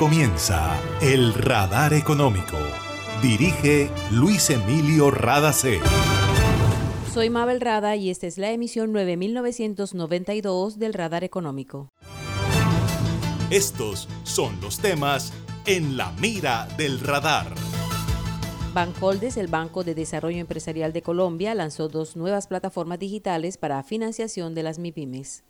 comienza El Radar Económico. Dirige Luis Emilio Radacé. Soy Mabel Rada y esta es la emisión 9992 del Radar Económico. Estos son los temas en la mira del radar. Bancoldes, el Banco de Desarrollo Empresarial de Colombia, lanzó dos nuevas plataformas digitales para financiación de las MIPIMES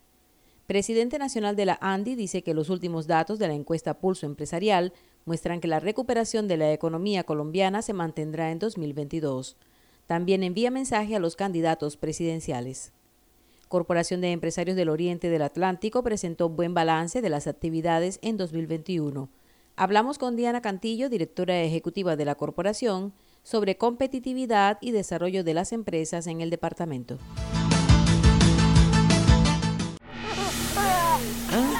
presidente nacional de la ANDI dice que los últimos datos de la encuesta Pulso Empresarial muestran que la recuperación de la economía colombiana se mantendrá en 2022. También envía mensaje a los candidatos presidenciales. Corporación de Empresarios del Oriente del Atlántico presentó buen balance de las actividades en 2021. Hablamos con Diana Cantillo, directora ejecutiva de la corporación, sobre competitividad y desarrollo de las empresas en el departamento.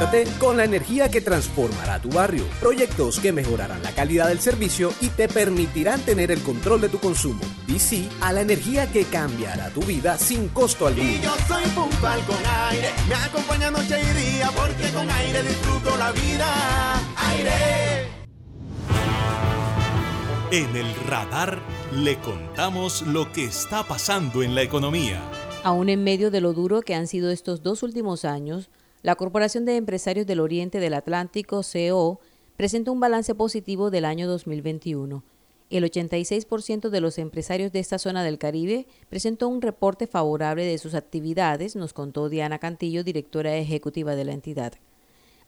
Conéctate con la energía que transformará tu barrio. Proyectos que mejorarán la calidad del servicio y te permitirán tener el control de tu consumo. DC a la energía que cambiará tu vida sin costo alguno. Y yo soy puntual con aire. Me acompaña noche y día porque con aire disfruto la vida. Aire. En el radar le contamos lo que está pasando en la economía. Aún en medio de lo duro que han sido estos dos últimos años, la Corporación de Empresarios del Oriente del Atlántico, CO, presenta un balance positivo del año 2021. El 86% de los empresarios de esta zona del Caribe presentó un reporte favorable de sus actividades, nos contó Diana Cantillo, directora ejecutiva de la entidad.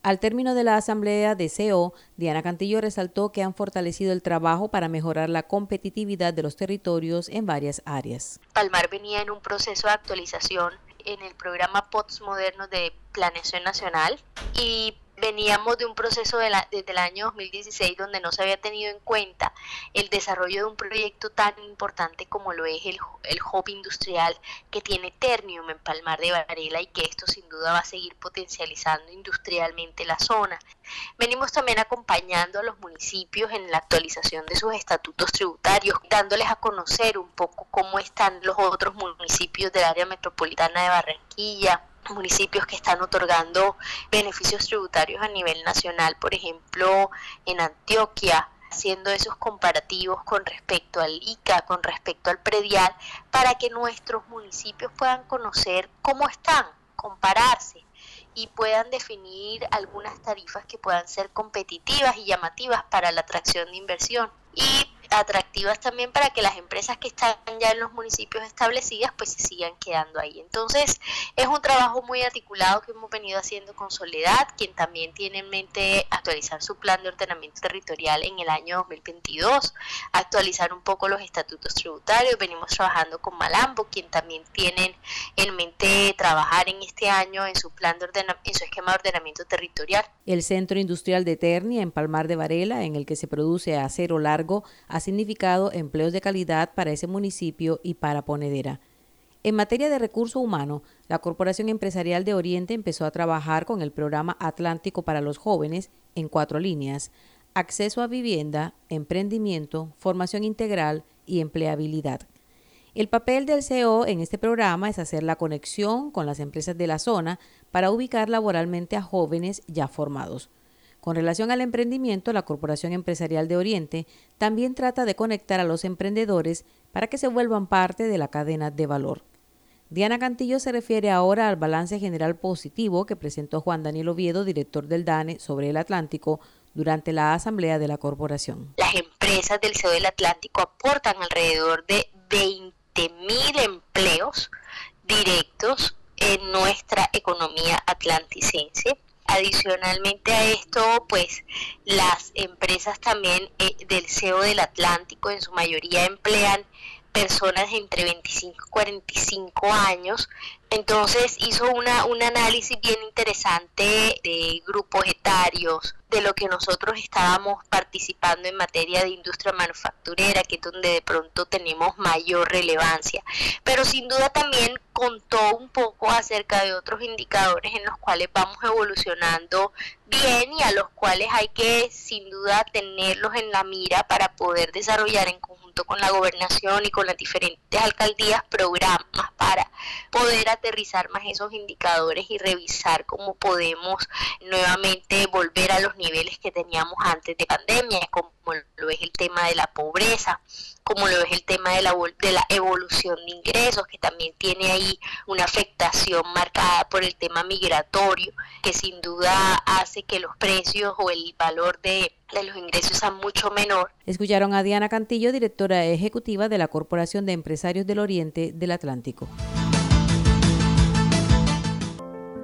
Al término de la asamblea de CO, Diana Cantillo resaltó que han fortalecido el trabajo para mejorar la competitividad de los territorios en varias áreas. Palmar venía en un proceso de actualización en el programa POTS Modernos de Planeación Nacional. Y veníamos de un proceso de desde el año 2016 donde no se había tenido en cuenta el desarrollo de un proyecto tan importante como lo es el, el hub industrial que tiene Ternium en Palmar de Varela y que esto sin duda va a seguir potencializando industrialmente la zona. Venimos también acompañando a los municipios en la actualización de sus estatutos tributarios, dándoles a conocer un poco cómo están los otros municipios del área metropolitana de Barranquilla, municipios que están otorgando beneficios tributarios a nivel nacional, por ejemplo, en Antioquia, haciendo esos comparativos con respecto al ICA, con respecto al predial, para que nuestros municipios puedan conocer cómo están, compararse y puedan definir algunas tarifas que puedan ser competitivas y llamativas para la atracción de inversión. Y atractivas también para que las empresas que están ya en los municipios establecidas pues se sigan quedando ahí. Entonces es un trabajo muy articulado que hemos venido haciendo con Soledad, quien también tiene en mente actualizar su plan de ordenamiento territorial en el año 2022, actualizar un poco los estatutos tributarios, venimos trabajando con Malambo, quien también tiene en mente trabajar en este año en su plan de en su esquema de ordenamiento territorial. El Centro Industrial de Ternia en Palmar de Varela, en el que se produce acero largo, significado empleos de calidad para ese municipio y para Ponedera. En materia de recurso humano, la Corporación Empresarial de Oriente empezó a trabajar con el programa Atlántico para los jóvenes en cuatro líneas, acceso a vivienda, emprendimiento, formación integral y empleabilidad. El papel del CEO en este programa es hacer la conexión con las empresas de la zona para ubicar laboralmente a jóvenes ya formados. Con relación al emprendimiento, la Corporación Empresarial de Oriente también trata de conectar a los emprendedores para que se vuelvan parte de la cadena de valor. Diana Cantillo se refiere ahora al balance general positivo que presentó Juan Daniel Oviedo, director del DANE, sobre el Atlántico durante la asamblea de la corporación. Las empresas del CEO del Atlántico aportan alrededor de 20 mil empleos directos en nuestra economía atlanticense. Adicionalmente a esto, pues las empresas también eh, del CEO del Atlántico en su mayoría emplean personas entre 25 y 45 años. Entonces hizo una, un análisis bien interesante de grupos etarios, de lo que nosotros estábamos participando en materia de industria manufacturera, que es donde de pronto tenemos mayor relevancia. Pero sin duda también contó un poco acerca de otros indicadores en los cuales vamos evolucionando bien y a los cuales hay que sin duda tenerlos en la mira para poder desarrollar en conjunto con la gobernación y con las diferentes alcaldías programas para poder aterrizar más esos indicadores y revisar cómo podemos nuevamente volver a los niveles que teníamos antes de pandemia, como lo es el tema de la pobreza, como lo es el tema de la, de la evolución de ingresos, que también tiene ahí una afectación marcada por el tema migratorio, que sin duda hace que los precios o el valor de, de los ingresos sean mucho menor. Escucharon a Diana Cantillo, directora ejecutiva de la Corporación de Empresarios del Oriente del Atlántico.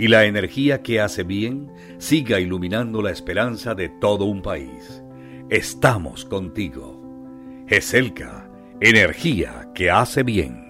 y la energía que hace bien siga iluminando la esperanza de todo un país. Estamos contigo. GESELCA, energía que hace bien.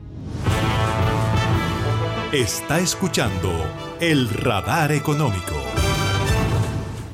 Está escuchando el radar económico.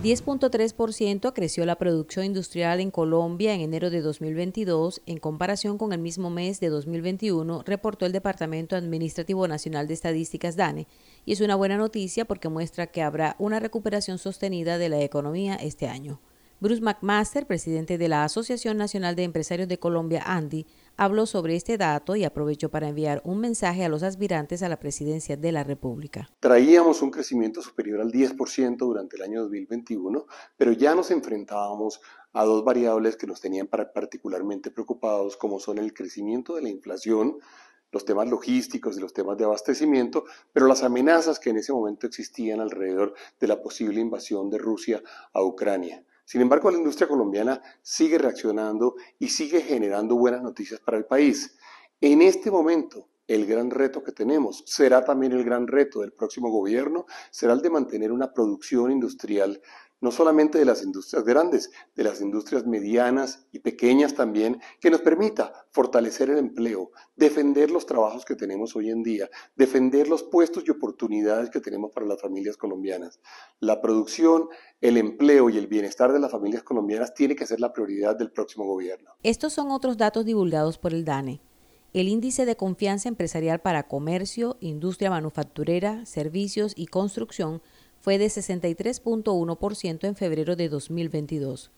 10.3% creció la producción industrial en Colombia en enero de 2022 en comparación con el mismo mes de 2021, reportó el Departamento Administrativo Nacional de Estadísticas DANE, y es una buena noticia porque muestra que habrá una recuperación sostenida de la economía este año. Bruce McMaster, presidente de la Asociación Nacional de Empresarios de Colombia, ANDI, habló sobre este dato y aprovechó para enviar un mensaje a los aspirantes a la presidencia de la República. Traíamos un crecimiento superior al 10% durante el año 2021, pero ya nos enfrentábamos a dos variables que nos tenían particularmente preocupados, como son el crecimiento de la inflación, los temas logísticos y los temas de abastecimiento, pero las amenazas que en ese momento existían alrededor de la posible invasión de Rusia a Ucrania. Sin embargo, la industria colombiana sigue reaccionando y sigue generando buenas noticias para el país. En este momento, el gran reto que tenemos será también el gran reto del próximo gobierno, será el de mantener una producción industrial no solamente de las industrias grandes, de las industrias medianas y pequeñas también, que nos permita fortalecer el empleo, defender los trabajos que tenemos hoy en día, defender los puestos y oportunidades que tenemos para las familias colombianas. La producción, el empleo y el bienestar de las familias colombianas tiene que ser la prioridad del próximo gobierno. Estos son otros datos divulgados por el DANE. El índice de confianza empresarial para comercio, industria manufacturera, servicios y construcción fue de 63.1% en febrero de 2022.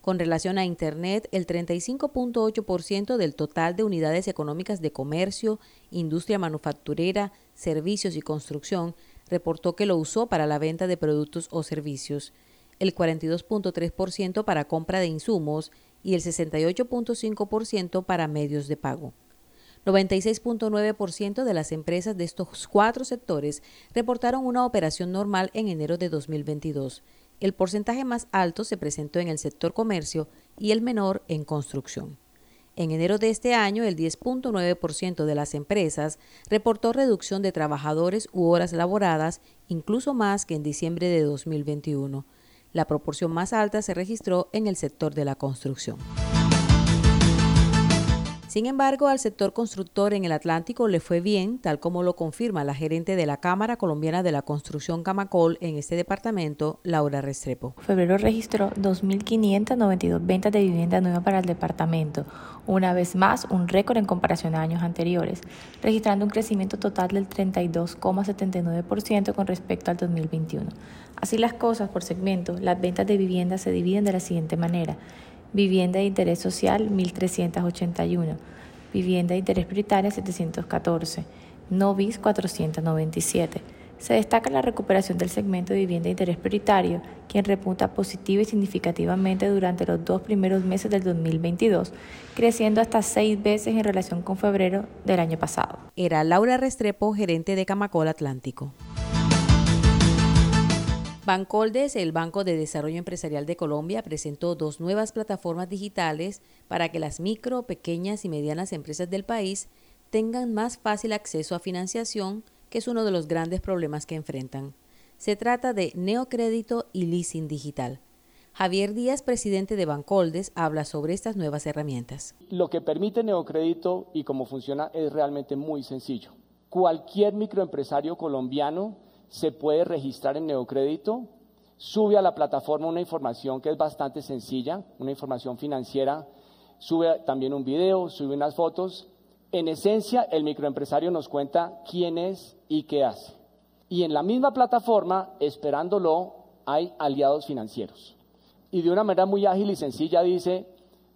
Con relación a Internet, el 35.8% del total de unidades económicas de comercio, industria manufacturera, servicios y construcción reportó que lo usó para la venta de productos o servicios, el 42.3% para compra de insumos y el 68.5% para medios de pago. 96.9% de las empresas de estos cuatro sectores reportaron una operación normal en enero de 2022. El porcentaje más alto se presentó en el sector comercio y el menor en construcción. En enero de este año, el 10.9% de las empresas reportó reducción de trabajadores u horas laboradas, incluso más que en diciembre de 2021. La proporción más alta se registró en el sector de la construcción. Sin embargo, al sector constructor en el Atlántico le fue bien, tal como lo confirma la gerente de la Cámara Colombiana de la Construcción Camacol en este departamento, Laura Restrepo. Febrero registró 2.592 ventas de vivienda nueva para el departamento, una vez más un récord en comparación a años anteriores, registrando un crecimiento total del 32,79% con respecto al 2021. Así las cosas por segmento, las ventas de vivienda se dividen de la siguiente manera. Vivienda de interés social 1381, Vivienda de interés prioritaria 714, Novis 497. Se destaca la recuperación del segmento de vivienda de interés prioritario, quien repunta positiva y significativamente durante los dos primeros meses del 2022, creciendo hasta seis veces en relación con febrero del año pasado. Era Laura Restrepo, gerente de Camacol Atlántico. Bancoldes, el Banco de Desarrollo Empresarial de Colombia, presentó dos nuevas plataformas digitales para que las micro, pequeñas y medianas empresas del país tengan más fácil acceso a financiación, que es uno de los grandes problemas que enfrentan. Se trata de Neocrédito y Leasing Digital. Javier Díaz, presidente de Bancoldes, habla sobre estas nuevas herramientas. Lo que permite Neocrédito y cómo funciona es realmente muy sencillo. Cualquier microempresario colombiano se puede registrar en Neocrédito, sube a la plataforma una información que es bastante sencilla, una información financiera, sube también un video, sube unas fotos. En esencia, el microempresario nos cuenta quién es y qué hace. Y en la misma plataforma, esperándolo, hay aliados financieros. Y de una manera muy ágil y sencilla dice,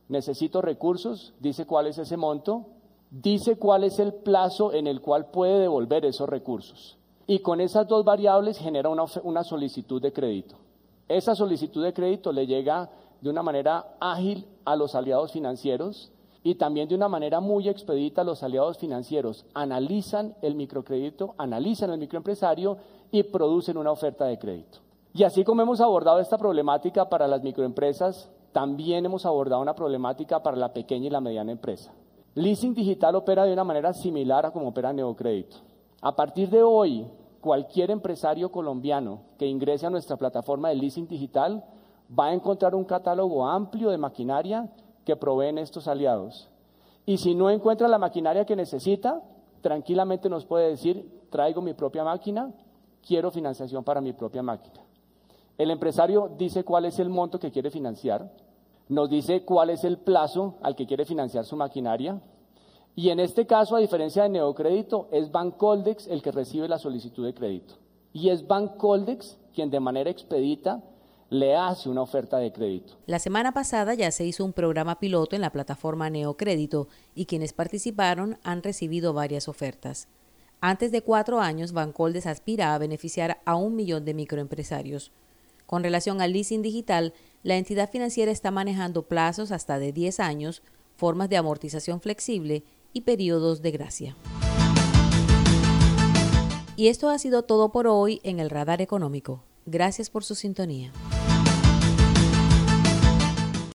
necesito recursos, dice cuál es ese monto, dice cuál es el plazo en el cual puede devolver esos recursos y con esas dos variables genera una, solicitud de crédito. Esa solicitud de crédito le llega de una manera ágil a los aliados financieros y también de una manera muy expedita a los aliados financieros. Analizan el microcrédito, analizan el microempresario y producen una oferta de crédito. Y así como hemos abordado esta problemática para las microempresas, también hemos abordado una problemática para la pequeña y la mediana empresa. Leasing digital opera de una manera similar a como opera Neocrédito. A partir de hoy, cualquier empresario colombiano que ingrese a nuestra plataforma de leasing digital va a encontrar un catálogo amplio de maquinaria que proveen estos aliados. Y si no encuentra la maquinaria que necesita, tranquilamente nos puede decir, traigo mi propia máquina, quiero financiación para mi propia máquina. El empresario dice cuál es el monto que quiere financiar, nos dice cuál es el plazo al que quiere financiar su maquinaria, y en este caso, a diferencia de Neocrédito, es Bancoldex el que recibe la solicitud de crédito. Y es Bancoldex quien de manera expedita le hace una oferta de crédito. La semana pasada ya se hizo un programa piloto en la plataforma Neocrédito y quienes participaron han recibido varias ofertas. Antes de cuatro años, Bancoldes aspira a beneficiar a un millón de microempresarios. Con relación al leasing digital, la entidad financiera está manejando plazos hasta de 10 años, formas de amortización flexible y periodos de gracia. Y esto ha sido todo por hoy en el Radar Económico. Gracias por su sintonía.